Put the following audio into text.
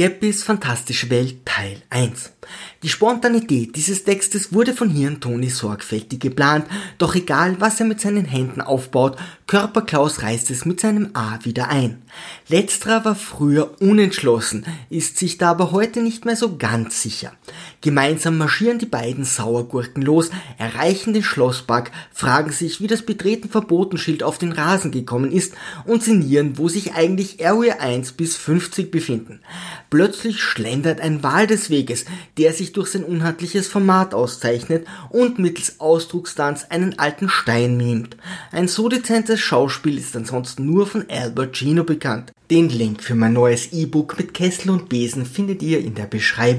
Gappys fantastische Welt Teil 1. Die Spontanität dieses Textes wurde von Hirn Toni sorgfältig geplant, doch egal was er mit seinen Händen aufbaut, Körperklaus reißt es mit seinem A wieder ein. Letzterer war früher unentschlossen, ist sich da aber heute nicht mehr so ganz sicher. Gemeinsam marschieren die beiden Sauergurken los, erreichen den Schlosspark, fragen sich, wie das Betreten Verbotenschild auf den Rasen gekommen ist und sinnieren, wo sich eigentlich Area 1 bis 50 befinden. Plötzlich schlendert ein Wal des Weges, der sich durch sein unhandliches Format auszeichnet und mittels Ausdruckstanz einen alten Stein mimt. Ein so dezentes Schauspiel ist ansonsten nur von Albert Gino bekannt. Den Link für mein neues E-Book mit Kessel und Besen findet ihr in der Beschreibung.